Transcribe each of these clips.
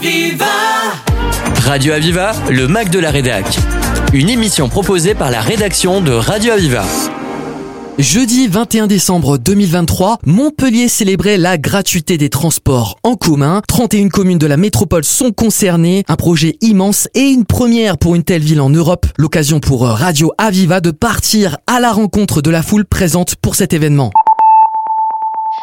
Aviva Radio Aviva, le Mac de la Rédac. Une émission proposée par la rédaction de Radio Aviva. Jeudi 21 décembre 2023, Montpellier célébrait la gratuité des transports en commun. 31 communes de la métropole sont concernées. Un projet immense et une première pour une telle ville en Europe. L'occasion pour Radio Aviva de partir à la rencontre de la foule présente pour cet événement.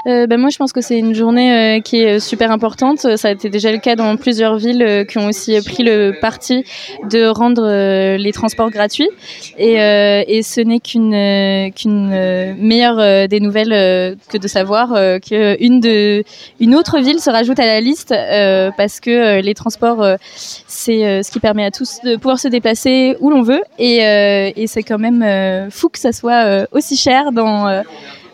Euh, ben moi, je pense que c'est une journée euh, qui est euh, super importante. Ça a été déjà le cas dans plusieurs villes qui ont aussi pris le parti de rendre les transports gratuits. Et, et ce n'est qu'une qu'une meilleure des nouvelles que de savoir qu'une de une autre ville se rajoute à la liste parce que les transports, c'est ce qui permet à tous de pouvoir se déplacer où l'on veut. Et, et c'est quand même fou que ça soit aussi cher dans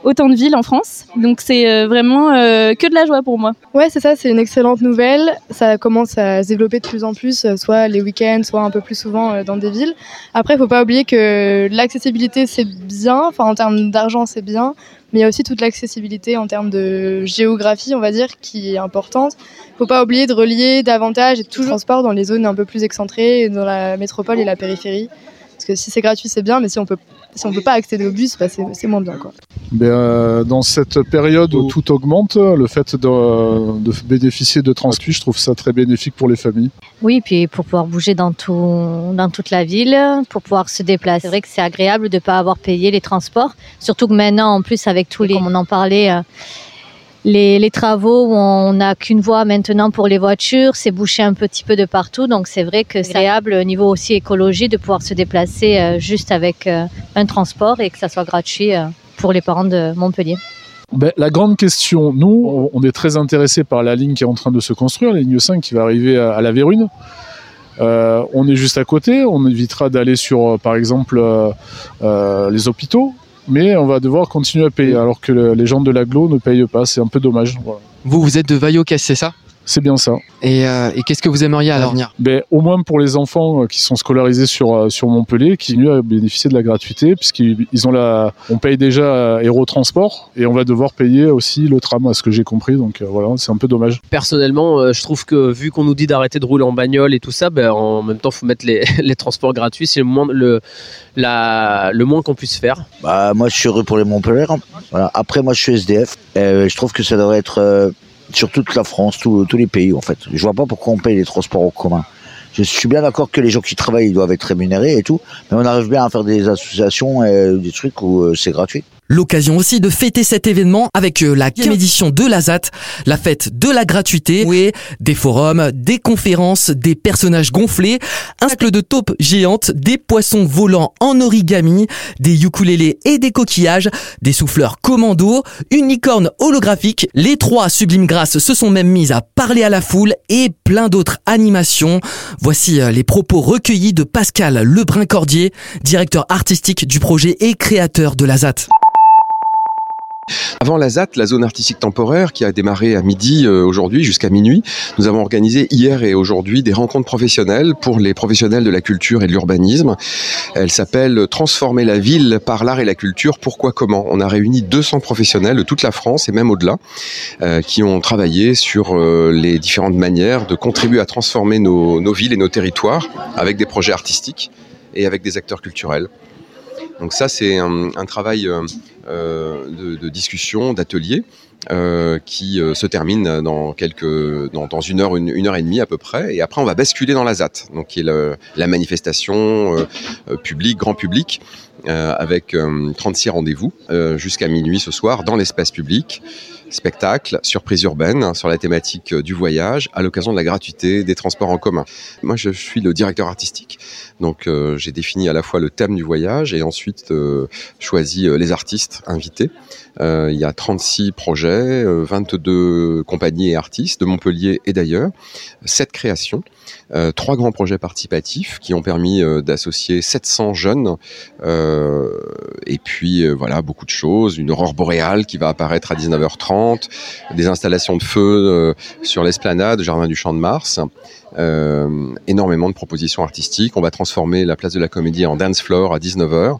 autant de villes en France. Donc c'est euh, vraiment euh, que de la joie pour moi. Ouais, c'est ça, c'est une excellente nouvelle. Ça commence à se développer de plus en plus, euh, soit les week-ends, soit un peu plus souvent dans des villes. Après, il faut pas oublier que l'accessibilité c'est bien, enfin en termes d'argent c'est bien, mais il y a aussi toute l'accessibilité en termes de géographie, on va dire, qui est importante. Faut pas oublier de relier davantage et toujours transport dans les zones un peu plus excentrées, dans la métropole et la périphérie. Parce que si c'est gratuit, c'est bien, mais si on peut si peut pas accéder au bus, bah, c'est moins bien. Quoi. Ben, euh, dans cette période où tout augmente, le fait de, de bénéficier de transport, je trouve ça très bénéfique pour les familles. Oui, puis pour pouvoir bouger dans, tout, dans toute la ville, pour pouvoir se déplacer. C'est vrai que c'est agréable de ne pas avoir payé les transports, surtout que maintenant, en plus, avec tous les, comme on en parlait, euh, les, travaux où on n'a qu'une voie maintenant pour les voitures, c'est bouché un petit peu de partout. Donc c'est vrai que c'est agréable au niveau aussi écologie de pouvoir se déplacer euh, juste avec un transport et que ça soit gratuit pour les parents de Montpellier. Ben, la grande question, nous, on est très intéressés par la ligne qui est en train de se construire, la ligne 5 qui va arriver à, la Vérune. on est juste à côté, on évitera d'aller sur, par exemple, les hôpitaux mais on va devoir continuer à payer alors que les gens de l'aglo ne payent pas. C'est un peu dommage. Vous, vous êtes de Vaillocas, c'est ça? C'est bien ça. Et, euh, qu'est-ce que vous aimeriez à l'avenir? Ben, Au moins pour les enfants euh, qui sont scolarisés sur, euh, sur Montpellier, qui continuent à bénéficier de la gratuité, puisqu'ils ont la, on paye déjà Aérotransport et on va devoir payer aussi le tram, à ce que j'ai compris. Donc voilà, c'est un peu dommage. Personnellement, je trouve que vu qu'on nous dit d'arrêter de rouler en bagnole et tout ça, ben, en même temps, il faut mettre les, les, transports gratuits. C'est le moins, le, la, le moins qu'on puisse faire. Bah, moi, je suis heureux pour les Montpellier. Voilà. Après, moi, je suis SDF. je trouve que ça devrait être sur toute la France, tous les pays en fait. Je vois pas pourquoi on paye les transports en commun. Je suis bien d'accord que les gens qui travaillent doivent être rémunérés et tout, mais on arrive bien à faire des associations et des trucs où euh, c'est gratuit. L'occasion aussi de fêter cet événement avec euh, la 15 édition de la ZAT, la fête de la gratuité, des forums, des conférences, des personnages gonflés, un cycle de taupes géantes, des poissons volants en origami, des ukulélés et des coquillages, des souffleurs commando, une licorne holographique. Les trois sublimes grâces se sont même mises à parler à la foule et plein d'autres animations. Voici euh, les propos recueillis de Pascal Lebrun-Cordier, directeur artistique du projet et créateur de la ZAT. Avant la ZAT, la zone artistique temporaire, qui a démarré à midi euh, aujourd'hui jusqu'à minuit, nous avons organisé hier et aujourd'hui des rencontres professionnelles pour les professionnels de la culture et de l'urbanisme. Elle s'appelle Transformer la ville par l'art et la culture. Pourquoi comment On a réuni 200 professionnels de toute la France et même au-delà euh, qui ont travaillé sur euh, les différentes manières de contribuer à transformer nos, nos villes et nos territoires avec des projets artistiques et avec des acteurs culturels. Donc ça, c'est un, travail euh, de, de, discussion, d'atelier. Euh, qui euh, se termine dans quelques dans, une heure une, heure et demie à peu près et après on va basculer dans la ZAT donc qui est la manifestation euh, publique grand public avec 36 rendez-vous jusqu'à minuit ce soir dans l'espace public spectacle, surprise urbaine hein, sur la thématique du voyage à l'occasion de la gratuité des transports en commun. Moi, je suis le directeur artistique, donc euh, j'ai défini à la fois le thème du voyage et ensuite euh, choisi euh, les artistes invités. il y a 36 projets, 22 compagnies et artistes de Montpellier et d'ailleurs, 7 créations. Euh, trois grands projets participatifs qui ont permis euh, d'associer 700 jeunes euh, et puis voilà beaucoup de choses, une aurore boréale qui va apparaître à 19h30, des installations de feu sur l'esplanade, jardin du Champ de Mars. Euh, énormément de propositions artistiques. On va transformer la place de la Comédie en dance floor à 19h.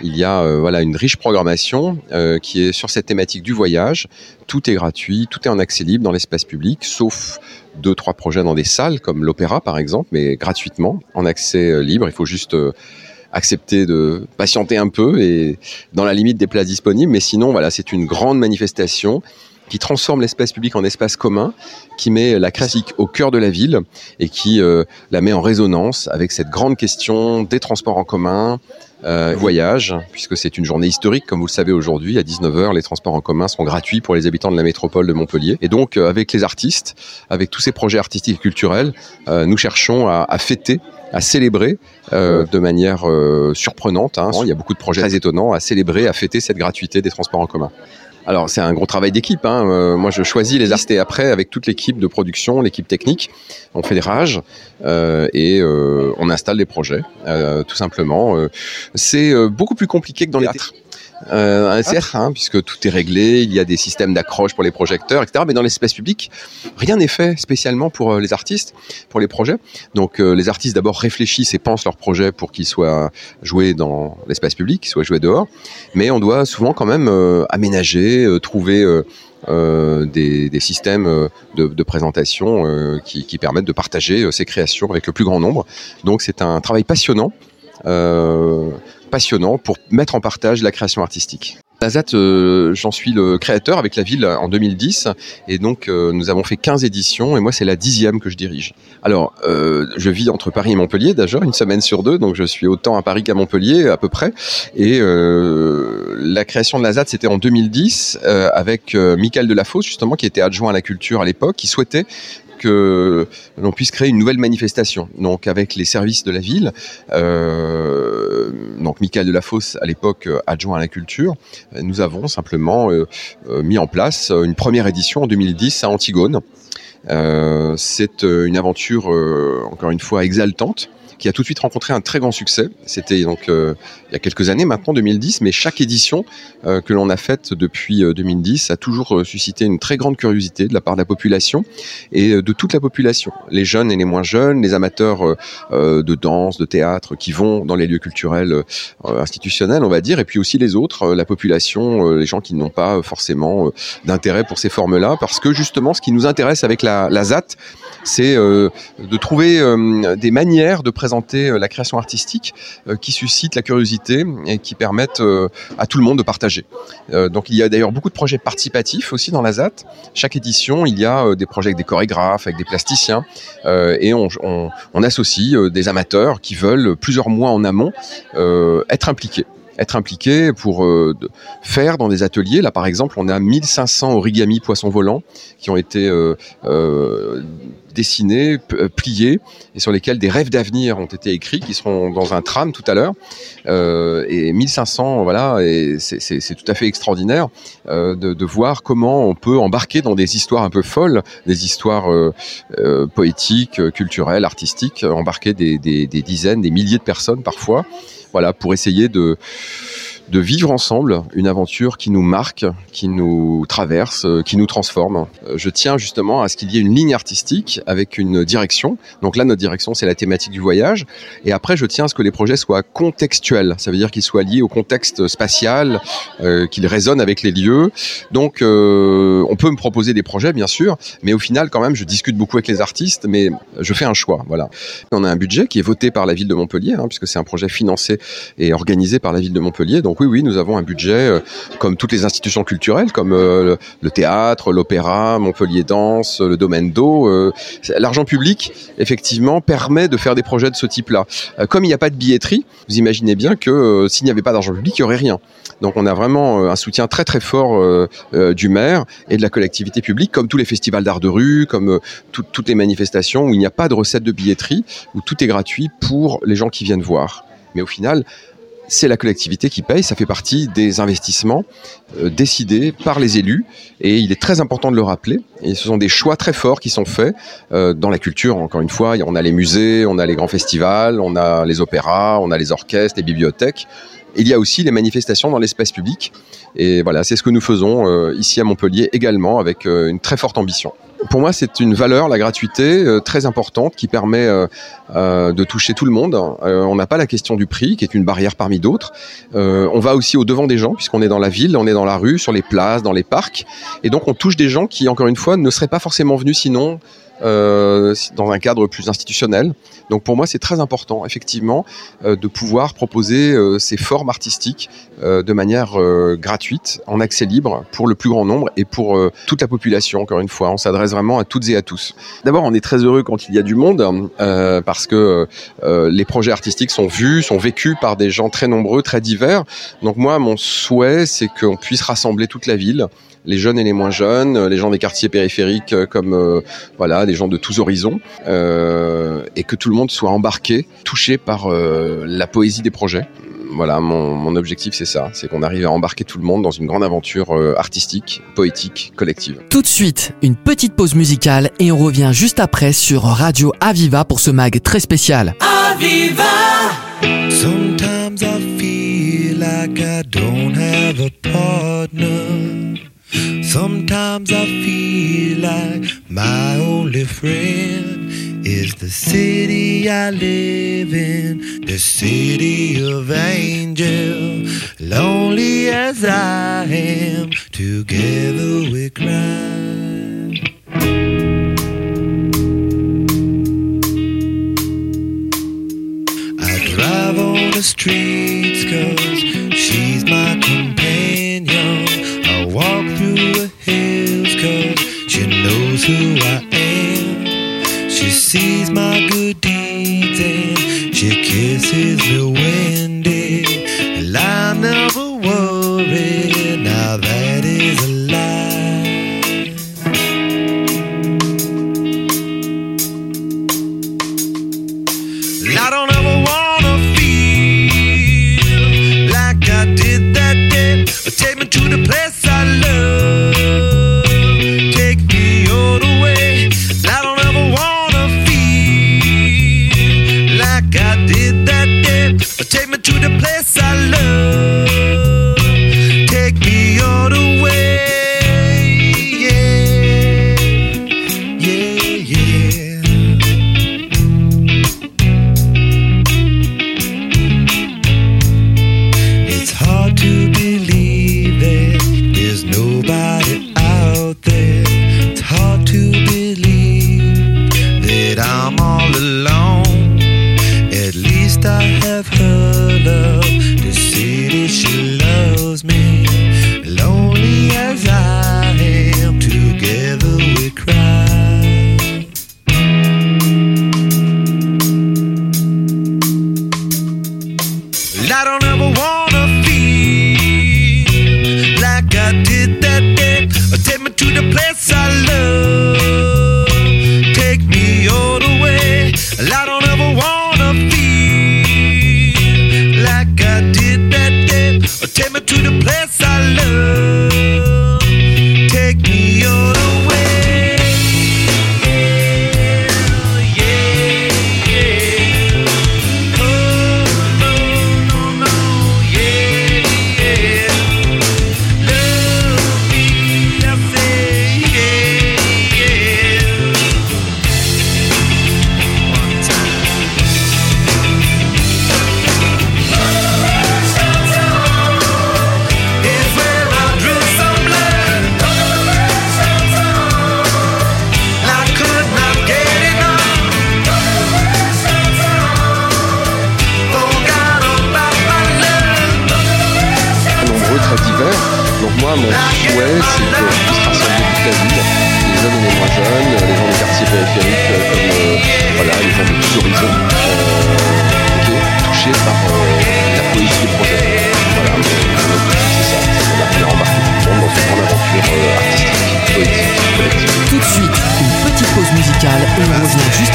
Il y a euh, voilà une riche programmation euh, qui est sur cette thématique du voyage, Tout est gratuit, tout est en accès libre dans l'espace public, sauf deux, trois projets dans des salles comme l'Opéra par exemple, mais gratuitement, en accès euh, libre. Il faut juste euh, accepter de patienter un peu et dans la limite des places disponibles. Mais sinon, voilà, c'est une grande manifestation qui transforme l'espace public en espace commun, qui met la classique au cœur de la ville et qui euh, la met en résonance avec cette grande question des transports en commun, euh, voyage, puisque c'est une journée historique, comme vous le savez aujourd'hui, à 19h, les transports en commun sont gratuits pour les habitants de la métropole de Montpellier. Et donc, euh, avec les artistes, avec tous ces projets artistiques et culturels, nous cherchons à, à, fêter, à célébrer euh, de manière surprenante. Hein. Il y a beaucoup de projets très étonnants à célébrer, à fêter cette gratuité des transports en commun. Alors c'est un gros travail d'équipe. Hein. Euh, moi je choisis les artistes et après avec toute l'équipe de production, l'équipe technique, on fait des rages euh, et euh, on installe des projets, euh, tout simplement. Euh, c'est beaucoup plus compliqué que dans les théâtres euh, un hein, puisque tout est réglé, il y a des systèmes d'accroche pour les projecteurs, etc. Mais dans l'espace public, rien n'est fait spécialement pour euh, les artistes, pour les projets. Donc euh, les artistes d'abord réfléchissent et pensent leur projet pour qu'il soit joué dans l'espace public, qu'il soit joué dehors. Mais on doit souvent quand même aménager, trouver des, systèmes de, présentation qui, permettent de partager ces créations avec le plus grand nombre. Donc c'est un travail passionnant. Passionnant pour mettre en partage la création artistique. La ZAT, euh, j'en suis le créateur avec la ville en 2010 et donc euh, nous avons fait 15 éditions et moi c'est la dixième que je dirige. Alors euh, je vis entre Paris et Montpellier déjà une semaine sur deux donc je suis autant à Paris qu'à Montpellier à peu près et la création de la ZAT c'était en 2010 euh, avec Michael Delafosse justement qui était adjoint à la culture à l'époque qui souhaitait que l'on puisse créer une nouvelle manifestation. Donc avec les services de la ville, donc Michael Delafosse à l'époque euh, adjoint à la culture, nous avons simplement euh, euh, mis en place une première édition en 2010 à Antigone. Euh, c'est une aventure encore une fois exaltante qui a tout de suite rencontré un très grand succès. C'était donc euh, il y a quelques années maintenant, 2010, mais chaque édition euh, que l'on a faite depuis 2010 euh, a toujours suscité une très grande curiosité de la part de la population et de toute la population, les jeunes et les moins jeunes, les amateurs de danse, de théâtre qui vont dans les lieux culturels institutionnels, on va dire, et puis aussi les autres, la population, les gens qui n'ont pas forcément d'intérêt pour ces formes-là, parce que justement, ce qui nous intéresse avec la, la ZAT, c'est de trouver des manières de présenter euh, la création artistique euh, qui suscite la curiosité et qui permettent euh, à tout le monde de partager. donc il y a d'ailleurs beaucoup de projets participatifs aussi dans la ZAT. Chaque édition, il y a des projets avec des chorégraphes, avec des plasticiens et on associe des amateurs qui veulent plusieurs mois en amont être impliqués être impliqué pour euh, faire dans des ateliers. Là, par exemple, on a 1500 origami poissons volants qui ont été euh, euh, dessinés, pliés, et sur lesquels des rêves d'avenir ont été écrits, qui seront dans un tram tout à l'heure. Et 1500, voilà, c'est tout à fait extraordinaire de, voir comment on peut embarquer dans des histoires un peu folles, des histoires poétiques, culturelles, artistiques, embarquer des dizaines, des milliers de personnes parfois voilà, pour essayer de, de vivre ensemble une aventure qui nous marque, qui nous traverse, euh, qui nous transforme. Euh, je tiens justement à ce qu'il y ait une ligne artistique avec une direction. Donc là, notre direction, c'est la thématique du voyage. Et après, je tiens à ce que les projets soient contextuels. Ça veut dire qu'ils soient liés au contexte spatial, euh, qu'ils résonnent avec les lieux. Donc, euh, on peut me proposer des projets, bien sûr, mais au final, quand même, je discute beaucoup avec les artistes, mais je fais un choix. Voilà. On a un budget qui est voté par la ville de Montpellier, hein, puisque c'est un projet financé et organisé par la ville de Montpellier. Donc donc oui, oui, nous avons un budget euh, comme toutes les institutions culturelles, comme euh, le théâtre, l'opéra, Montpellier Danse, le domaine d'eau. Euh, L'argent public, effectivement, permet de faire des projets de ce type-là. Comme il n'y a pas de billetterie, vous imaginez bien que s'il n'y avait pas d'argent public, il n'y aurait rien. Donc on a vraiment un soutien très très fort du maire et de la collectivité publique, comme tous les festivals d'art de rue, comme tout, toutes les manifestations où il n'y a pas de recette de billetterie, où tout est gratuit pour les gens qui viennent voir. Mais au final, c'est la collectivité qui paye, ça fait partie des investissements euh, décidés par les élus et il est très important de le rappeler. Et ce sont des choix très forts qui sont faits euh, dans la culture, encore une fois, on a les musées, on a les grands festivals, on a les opéras, on a les orchestres, les bibliothèques. Il y a aussi les manifestations dans l'espace public et voilà, c'est ce que nous faisons euh, ici à Montpellier également avec une très forte ambition. Pour moi, c'est une valeur, la gratuité, euh, très importante qui permet euh, euh, de toucher tout le monde. on n'a pas la question du prix, qui est une barrière parmi d'autres. on va aussi au devant des gens, puisqu'on est dans la ville, on est dans la rue, sur les places, dans les parcs. Et donc, on touche des gens qui, encore une fois, ne seraient pas forcément venus sinon euh, dans un cadre plus institutionnel. Donc pour moi, c'est très important, effectivement, euh, de pouvoir proposer euh, ces formes artistiques de manière gratuite, en accès libre, pour le plus grand nombre et pour toute la population, encore une fois. On s'adresse vraiment à toutes et à tous. D'abord, on est très heureux quand il y a du monde, parce que les projets artistiques sont vus, sont vécus par des gens très nombreux, très divers. Donc moi, mon souhait, c'est qu'on puisse rassembler toute la ville les jeunes et les moins jeunes, euh, les gens des quartiers périphériques euh, comme euh, voilà, des gens de tous horizons, et que tout le monde soit embarqué, touché par la poésie des projets. Voilà, mon, objectif c'est ça, c'est qu'on arrive à embarquer tout le monde dans une grande aventure artistique, poétique, collective. Tout de suite, une petite pause musicale et on revient juste après sur Radio Aviva pour ce mag très spécial. Aviva Sometimes I feel like I don't have a partner. Sometimes I feel like my only friend is the city I live in, the city of angels. Lonely as I am, together we cry. I drive on the streets cause she's my. Knows who I am. She sees my good deeds and she kisses the when And I never worry, now that is a lie. I don't ever wanna feel like I did that day. Take me to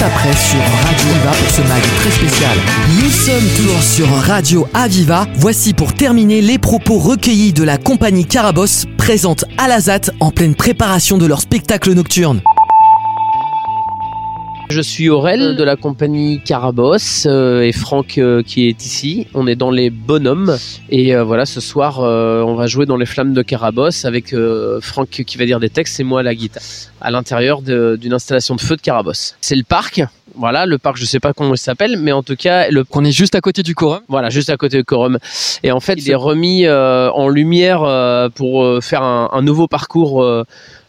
après sur Radio Aviva pour ce mag très spécial. Nous sommes toujours sur Radio Aviva. Voici pour terminer les propos recueillis de la compagnie Carabosse présente à la ZAT en pleine préparation de leur spectacle nocturne. Je suis Aurel de la compagnie Carabosse euh, et Franck euh, qui est ici. On est dans les bonhommes et euh, voilà, ce soir on va jouer dans les flammes de Carabosse avec Franck qui va dire des textes et moi la guitare à l'intérieur d'une installation de feu de Carabosse. C'est le parc. Voilà, le parc, je sais pas comment il s'appelle, mais en tout cas, le... qu'on est juste à côté du Corum. Voilà, juste à côté du Corum. Et en fait, il est remis en lumière pour faire un, un nouveau parcours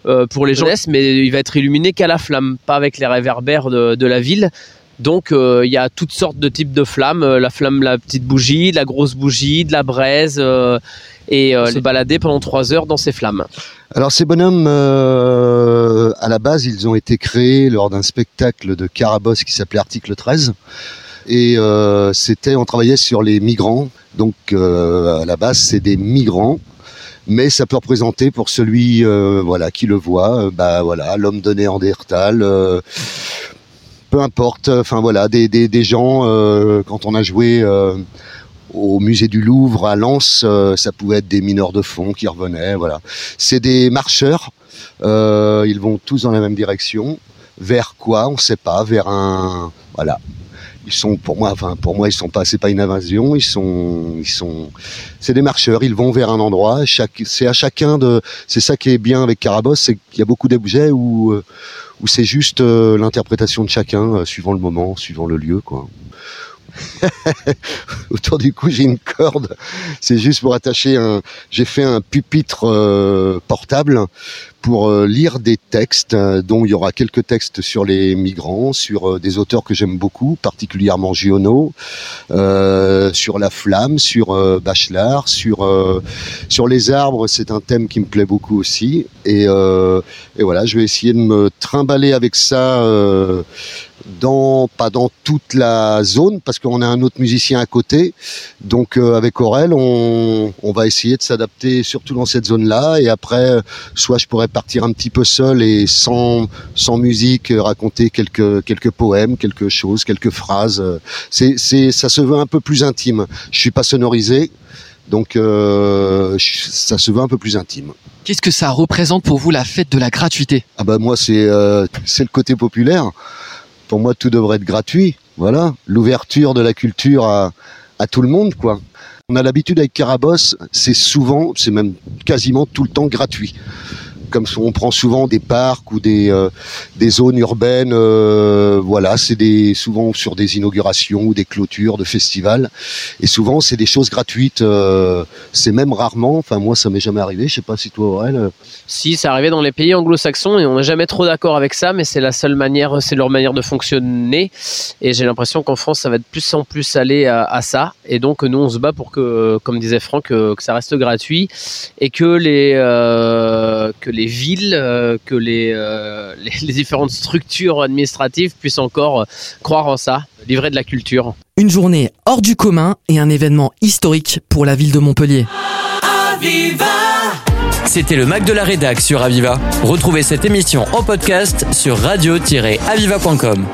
euh, pour les gens, mais il va être illuminé qu'à la flamme, pas avec les réverbères de, la ville. Donc euh, il y a toutes sortes de types de flammes, euh, la flamme, la petite bougie, la grosse bougie, de la braise, et se balader pendant trois heures dans ces flammes. Alors ces bonhommes, à la base, ils ont été créés lors d'un spectacle de Carabosse qui s'appelait Article 13. Et c'était, on travaillait sur les migrants. Donc à la base, c'est des migrants mais ça peut représenter pour celui euh, voilà qui le voit, euh, bah voilà, l'homme de Néandertal. Euh, peu importe, enfin voilà, des, gens, quand on a joué au musée du Louvre à Lens, ça pouvait être des mineurs de fond qui revenaient, voilà. C'est des marcheurs, ils vont tous dans la même direction. Vers quoi On ne sait pas, vers un... Voilà, ils sont pour moi enfin pour moi ils sont pas c'est pas une invasion ils sont ils sont c'est des marcheurs ils vont vers un endroit chaque c'est à chacun de c'est ça qui est bien avec Carabosse c'est qu'il y a beaucoup d'objets où euh, où c'est juste euh, l'interprétation de chacun euh, suivant le moment suivant le lieu quoi autour du cou j'ai une corde c'est juste pour attacher un j'ai fait un pupitre portable pour euh, lire des textes, euh, dont il y aura quelques textes sur les migrants, sur euh, des auteurs que j'aime beaucoup, particulièrement Giono, sur la flamme, sur Bachelard, sur sur les arbres, c'est un thème qui me plaît beaucoup aussi. Et, et voilà, je vais essayer de me trimballer avec ça dans pas dans toute la zone parce qu'on a un autre musicien à côté. Donc avec Aurel, on, on va essayer de s'adapter surtout dans cette zone-là et après soit je pourrais partir un petit peu seul et sans, sans musique, euh, raconter quelques, quelques poèmes, quelque chose, quelques phrases. C'est, c'est, ça se veut un peu plus intime. Je suis pas sonorisé, donc euh, ça se veut un peu plus intime. Qu'est-ce que ça représente pour vous la fête de la gratuité? Ah bah moi c'est euh, c'est le côté populaire. Pour moi tout devrait être gratuit. Voilà, l'ouverture de la culture à, tout le monde quoi. On a l'habitude avec Carabosse, c'est souvent, c'est même quasiment tout le temps gratuit comme on prend souvent des parcs ou des, euh, des zones urbaines, euh, voilà, c'est des souvent sur des inaugurations ou des clôtures de festivals, et souvent c'est des choses gratuites. Euh, c'est même rarement, enfin moi ça m'est jamais arrivé, je sais pas si toi Aurel. Si, c'est arrivé dans les pays anglo-saxons et on n'est jamais trop d'accord avec ça, mais c'est la seule manière, c'est leur manière de fonctionner, et j'ai l'impression qu'en France ça va de plus en plus aller à, ça, et donc nous on se bat pour que, comme disait Franck, que, ça reste gratuit et que les que les les villes, euh, que euh, les, les, différentes structures administratives puissent encore euh, croire en ça, livrer de la culture. Une journée hors du commun et un événement historique pour la ville de Montpellier. C'était le Mac de la Rédac sur Aviva. Retrouvez cette émission en podcast sur radio-aviva.com.